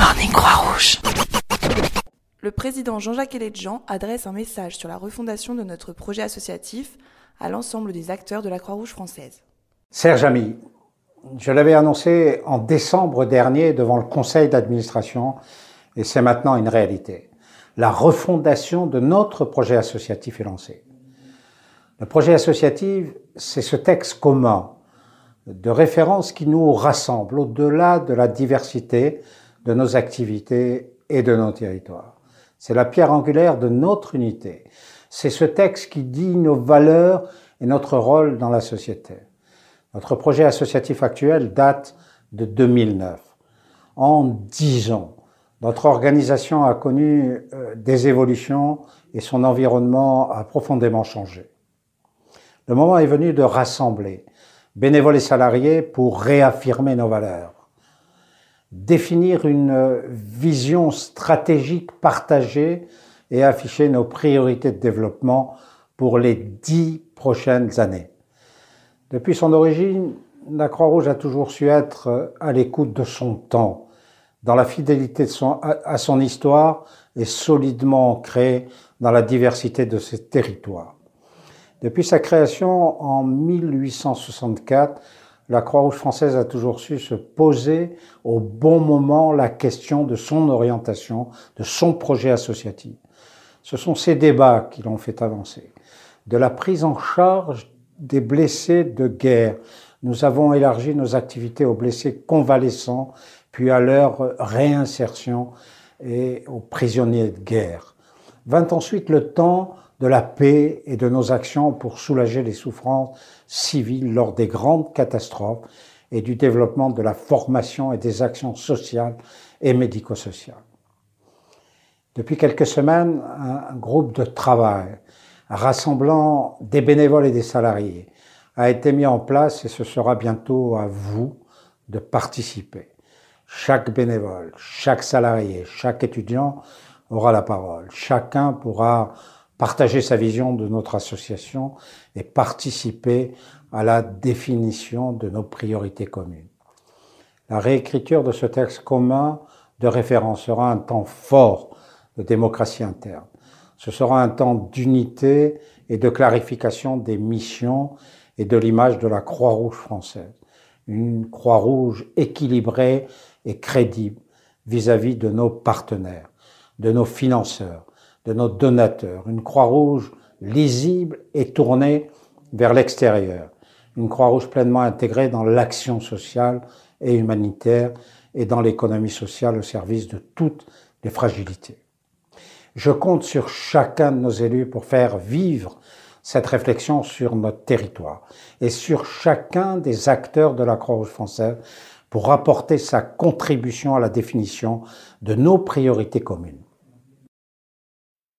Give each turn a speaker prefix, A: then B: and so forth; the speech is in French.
A: Morning Croix-Rouge.
B: Le président Jean-Jacques Eledjean adresse un message sur la refondation de notre projet associatif à l'ensemble des acteurs de la Croix-Rouge française.
C: Serge Ami, je l'avais annoncé en décembre dernier devant le conseil d'administration et c'est maintenant une réalité. La refondation de notre projet associatif est lancée. Le projet associatif, c'est ce texte commun de référence qui nous rassemble au-delà de la diversité de nos activités et de nos territoires. C'est la pierre angulaire de notre unité. C'est ce texte qui dit nos valeurs et notre rôle dans la société. Notre projet associatif actuel date de 2009. En dix ans, notre organisation a connu euh, des évolutions et son environnement a profondément changé. Le moment est venu de rassembler bénévoles et salariés pour réaffirmer nos valeurs, définir une vision stratégique partagée et afficher nos priorités de développement pour les dix prochaines années. Depuis son origine, la Croix-Rouge a toujours su être à l'écoute de son temps, dans la fidélité à son histoire et solidement ancrée dans la diversité de ses territoires. Depuis sa création en 1864, la Croix-Rouge française a toujours su se poser au bon moment la question de son orientation, de son projet associatif. Ce sont ces débats qui l'ont fait avancer. De la prise en charge des blessés de guerre, nous avons élargi nos activités aux blessés convalescents, puis à leur réinsertion et aux prisonniers de guerre. Vint ensuite le temps de la paix et de nos actions pour soulager les souffrances civiles lors des grandes catastrophes et du développement de la formation et des actions sociales et médico-sociales. Depuis quelques semaines, un groupe de travail rassemblant des bénévoles et des salariés a été mis en place et ce sera bientôt à vous de participer. Chaque bénévole, chaque salarié, chaque étudiant aura la parole. Chacun pourra partager sa vision de notre association et participer à la définition de nos priorités communes. La réécriture de ce texte commun de référence sera un temps fort de démocratie interne. Ce sera un temps d'unité et de clarification des missions et de l'image de la Croix-Rouge française. Une Croix-Rouge équilibrée et crédible vis-à-vis -vis de nos partenaires, de nos financeurs, de nos donateurs, une Croix-Rouge lisible et tournée vers l'extérieur, une Croix-Rouge pleinement intégrée dans l'action sociale et humanitaire et dans l'économie sociale au service de toutes les fragilités. Je compte sur chacun de nos élus pour faire vivre cette réflexion sur notre territoire et sur chacun des acteurs de la Croix-Rouge française pour apporter sa contribution à la définition de nos priorités communes.